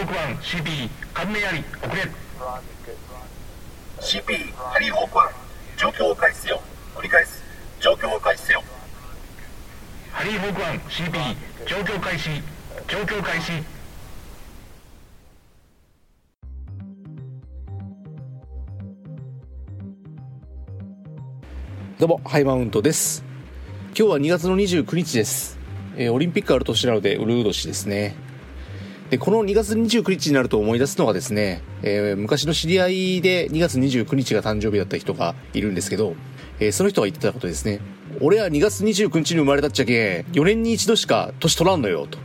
ホーク1 CP 関連あり遅れ CP ハリーホーク1状況を開始せよ繰り返す状況を開始せよハリーホーク1 CP 状況開始状況開始どうも、ハイマウントです。今日は2月の29日です。えーオリンピックある年なので、ウルー年ですね。で、この2月29日になると思い出すのがですね、えー昔の知り合いで2月29日が誕生日だった人がいるんですけど、えーその人が言ってたことですね。俺は2月29日に生まれたっちゃけん、4年に一度しか年取らんのよ、と。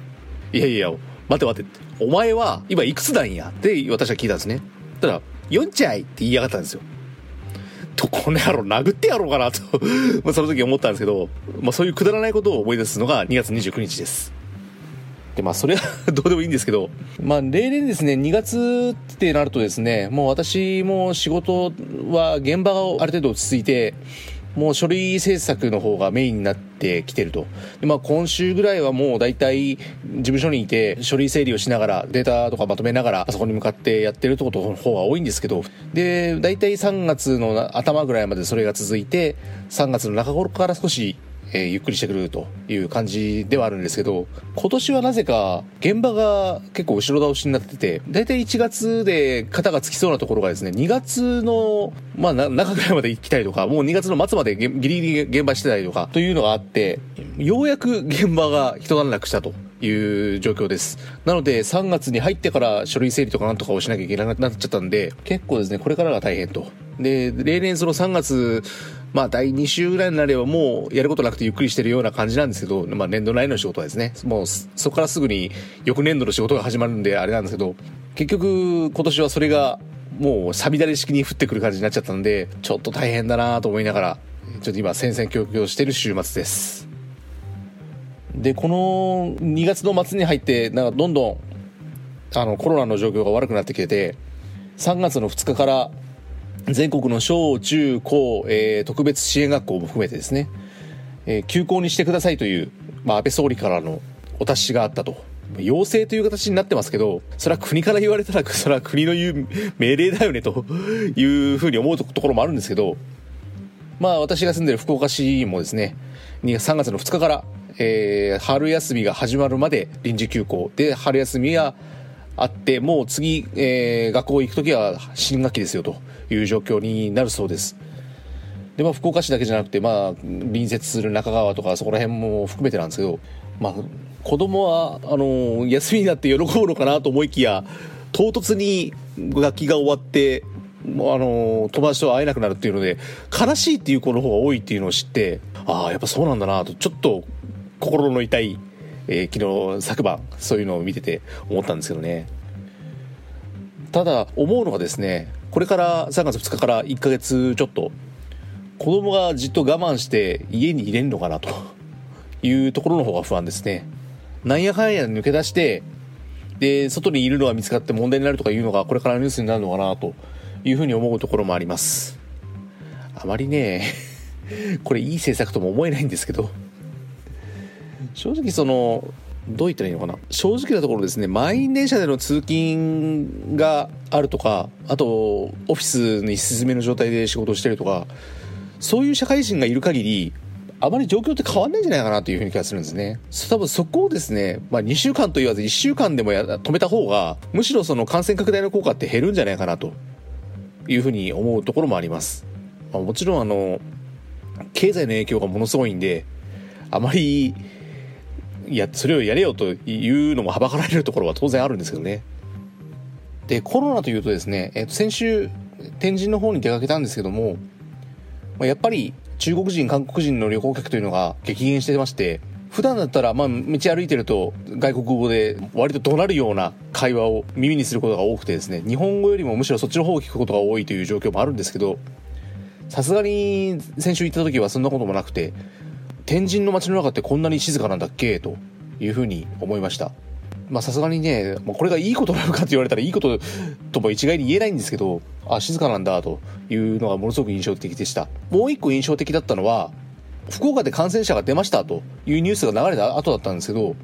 いやいや、待て待て。お前は今いくつなんや？って私は聞いたんですね。たら、4ちゃいって言いやがったんですよ。と、この野郎殴ってやろうかなと、まその時思ったんですけど、まあそういうくだらないことを思い出すのが2月29日です。まあそれは どうでもいいんですけど、まあ例年ですね、2月ってなるとですね、もう私も仕事は現場がある程度落ち着いて、もう書類制作の方がメインになってきてると。でまあ今週ぐらいはもう大体事務所にいて書類整理をしながらデータとかまとめながらパソコンに向かってやってるってことの方が多いんですけど、で、大体3月の頭ぐらいまでそれが続いて、3月の中頃から少しえゆっくりしてくるという感じではあるんですけど、今年はなぜか現場が結構後ろ倒しになってて、だいたい1月で肩がつきそうなところがですね、2月の、まあ中ぐらいまで行きたりとか、もう2月の末までギリギリ現場してたりとか、というのがあって、ようやく現場が一段落したと。いう状況です。なので3月に入ってから書類整理とかなんとかをしなきゃいけなくなっちゃったんで、結構ですね、これからが大変と。で、例年その3月、まあ第2週ぐらいになればもうやることなくてゆっくりしてるような感じなんですけど、まあ年度内の仕事はですね、もうそこからすぐに翌年度の仕事が始まるんであれなんですけど、結局今年はそれがもうさびだれ式に降ってくる感じになっちゃったんで、ちょっと大変だなと思いながら、ちょっと今戦々恐々してる週末です。で、この2月の末に入って、なんかどんどんあのコロナの状況が悪くなってきてて、3月の2日から全国の小中高、えー特別支援学校も含めてですね、えー休校にしてくださいという、まあ、安倍総理からのお達しがあったと。要請という形になってますけど、それは国から言われたら、それは国の言う命令だよねというふうに思うところもあるんですけど、まあ私が住んでる福岡市もですね、3月の2日から、えー春休みが始まるまで臨時休校で、春休みがあって、もう次、えー学校行くときは新学期ですよという状況になるそうです。で、まあ福岡市だけじゃなくて、まあ隣接する中川とかそこら辺も含めてなんですけど、まあ子供は、あの、休みになって喜ぶのかなと思いきや、唐突に学期が終わって、もうあの友達と会えなくなるっていうので悲しいっていう子の方が多いっていうのを知ってああやっぱそうなんだなとちょっと心の痛い、えー昨日昨晩そういうのを見てて思ったんですけどね。ただ思うのがですねこれから3月2日から1ヶ月ちょっと子供がじっと我慢して家に入れんのかなというところの方が不安ですね。なんやかんや抜け出してで外にいるのが見つかって問題になるとかいうのがこれからニュースになるのかなというふうに思うところもあります。あまりねこれいい政策とも思えないんですけど正直そのどう言ったらいいのかな？正直なところですね満員電車での通勤があるとかあとオフィスに進めの状態で仕事してるとかそういう社会人がいる限りあまり状況って変わんないんじゃないかなというふうに気がするんですね。多分そこをですね、まあ2週間と言わず1週間でもや止めた方が、むしろその感染拡大の効果って減るんじゃないかなというふうに思うところもあります。まあ、もちろんあの、経済の影響がものすごいんで、あまり、いや、それをやれよというのもはばかられるところは当然あるんですけどね。で、コロナというとですね、えっと、先週、天神の方に出かけたんですけども、まあやっぱり中国人、韓国人の旅行客というのが激減してまして、普段だったら、まあ、道歩いてると外国語で割と怒鳴るような会話を耳にすることが多くてですね、日本語よりもむしろそっちの方を聞くことが多いという状況もあるんですけど、さすがに先週行った時はそんなこともなくて、天神の街の中ってこんなに静かなんだっけ？というふうに思いました。まあさすがにね、まあ、これがいいことなのかって言われたらいいこととも一概に言えないんですけど、あ、静かなんだというのがものすごく印象的でした。もう一個印象的だったのは、福岡で感染者が出ましたというニュースが流れた後だったんですけど、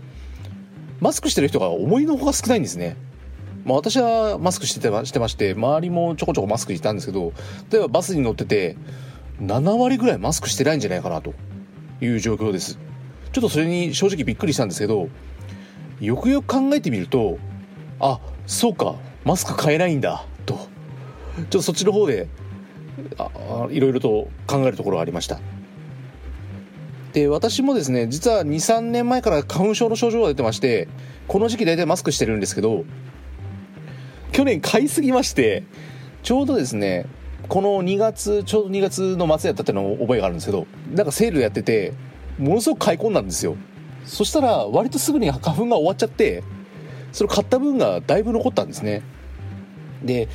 マスクしてる人が思いのほか少ないんですね。まあ、私はマスクしててましてまして周りもちょこちょこマスクしてたんですけど例えばバスに乗ってて7割ぐらいマスクしてないんじゃないかなという状況です。ちょっとそれに正直びっくりしたんですけどよくよく考えてみるとあそうかマスク買えないんだと。ちょっとそっちの方であいろいろと考えるところがありました。で私もですね実は23年前から花粉症の症状が出てましてこの時期大体マスクしてるんですけど去年買いすぎましてちょうどですねこの2月ちょうど2月の末やったっていうのを覚えがあるんですけどなんかセールやっててものすごく買い込んだんですよ。そしたら割とすぐに花粉が終わっちゃってそれ買った分がだいぶ残ったんですね。で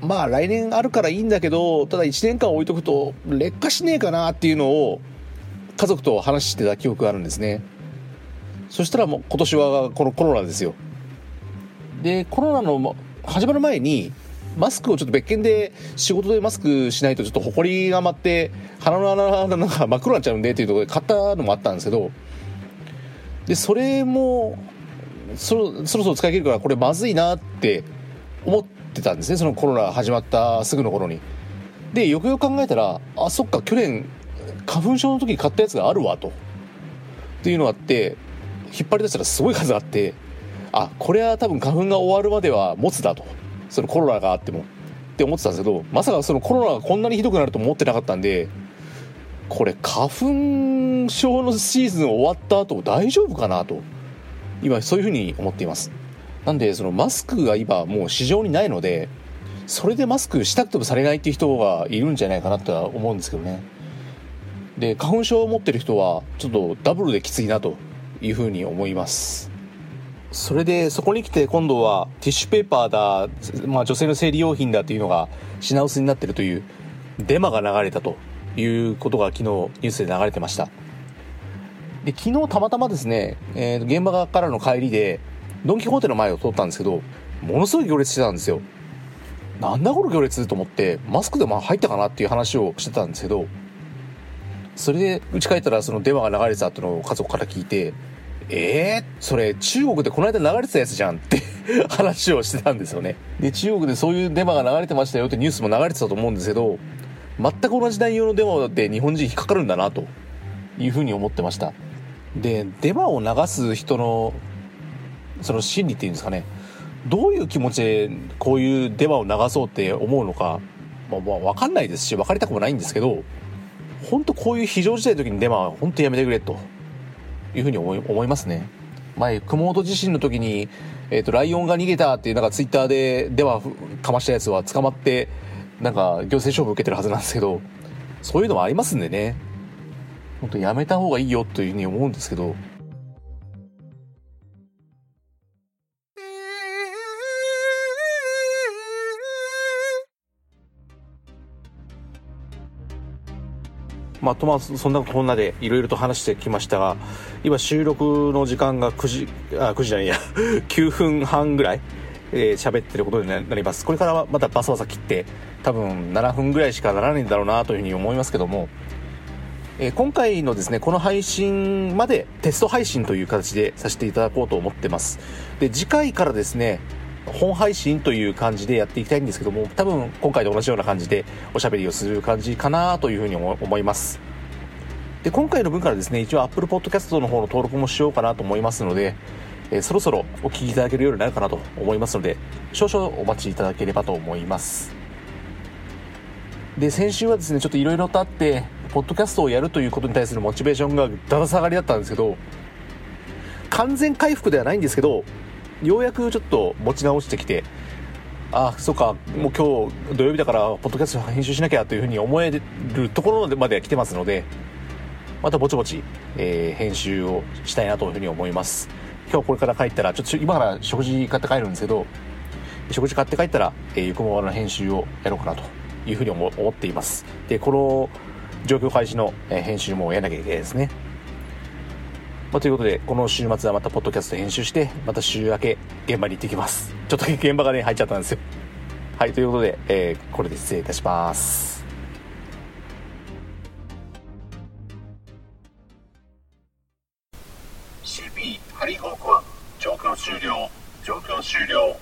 まあ来年あるからいいんだけどただ1年間置いとくと劣化しねえかなっていうのを家族と話してた記憶があるんですね。そしたらもう今年はこのコロナですよ。でコロナの始まる前にマスクをちょっと別件で仕事でマスクしないとちょっと埃が舞って鼻の穴が真っ黒になっちゃうんでっていうところで買ったのもあったんですけどでそれもそろそろそろ使い切るからこれまずいなって思ってたんですね。そのコロナ始まったすぐの頃に。でよくよく考えたらあそっか去年花粉症の時に買ったやつがあるわと。っていうのがあって引っ張り出したらすごい数あってあこれは多分花粉が終わるまでは持つだと。そのコロナがあっても。って思ってたんですけどまさかそのコロナがこんなにひどくなると思ってなかったんでこれ花粉症のシーズン終わった後大丈夫かなと今そういうふうに思っています。なんでそのマスクが今もう市場にないのでそれでマスクしたくてもされないっていう人がいるんじゃないかなとは思うんですけどね。で花粉症を持ってる人はちょっとダブルできついなというふうに思います。それでそこに来て今度はティッシュペーパーだ、まあ、女性の生理用品だっていうのが品薄になってるというデマが流れたということが昨日ニュースで流れてました。で昨日たまたまですね、えー、現場からの帰りでドン・キホーテの前を通ったんですけどものすごい行列してたんですよ。なんだこの行列と思ってマスクでも入ったかなっていう話をしてたんですけどそれで家帰ったらその電話が流れてたっていうのを家族から聞いてえー、それ中国でこの間流れてたやつじゃんって 話をしてたんですよね。で中国でそういうデマが流れてましたよってニュースも流れてたと思うんですけど全く同じ内容のデマで日本人引っかかるんだなというふうに思ってました。でデマを流す人のその心理っていうんですかね。どういう気持ちでこういうデマを流そうって思うのか、まあ、まあ分かんないですし分かりたくもないんですけど本当こういう非常事態の時にデマは本当やめてくれと。いうふうに思い思いますね。前熊本地震の時に、えーと、ライオンが逃げたっていうなんかツイッターでではかましたやつは捕まってなんか行政処分受けてるはずなんですけどそういうのもありますんでね。本当やめた方がいいよというふうに思うんですけど。まあ、とまあそんなこんなでいろいろと話してきましたが今収録の時間が9時あ9時じゃないや 9分半ぐらいえー、喋ってることになります。これからはまたバサバサ切って多分7分ぐらいしかならないんだろうなというふうに思いますけども、えー、今回のですねこの配信までテスト配信という形でさせていただこうと思ってます。で次回からですね本配信という感じでやっていきたいんですけども多分今回と同じような感じでおしゃべりをする感じかなというふうに思います。で今回の分からですね一応 Apple Podcast の方の登録もしようかなと思いますので、えー、そろそろお聞きいただけるようになるかなと思いますので少々お待ちいただければと思います。で先週はですねちょっといろいろとあってポッドキャストをやるということに対するモチベーションがだだ下がりだったんですけど完全回復ではないんですけどようやくちょっと持ち直してきてああそうかもう今日土曜日だからポッドキャスト編集しなきゃというふうに思えるところまで来てますのでまたぼちぼち、えー、編集をしたいなというふうに思います。今日これから帰ったらちょっと今から食事買って帰るんですけど食事買って帰ったら、えー、ゆくもの編集をやろうかなというふうに思っています。でこの状況開始の、えー、編集もやらなきゃいけないですね。まあ、ということで、この週末はまたポッドキャスト編集して、また週明け現場に行ってきます。ちょっと現場がね、入っちゃったんですよ。はい、ということで、えー、これで失礼いたします。CP ハリーホークは状況終了状況終了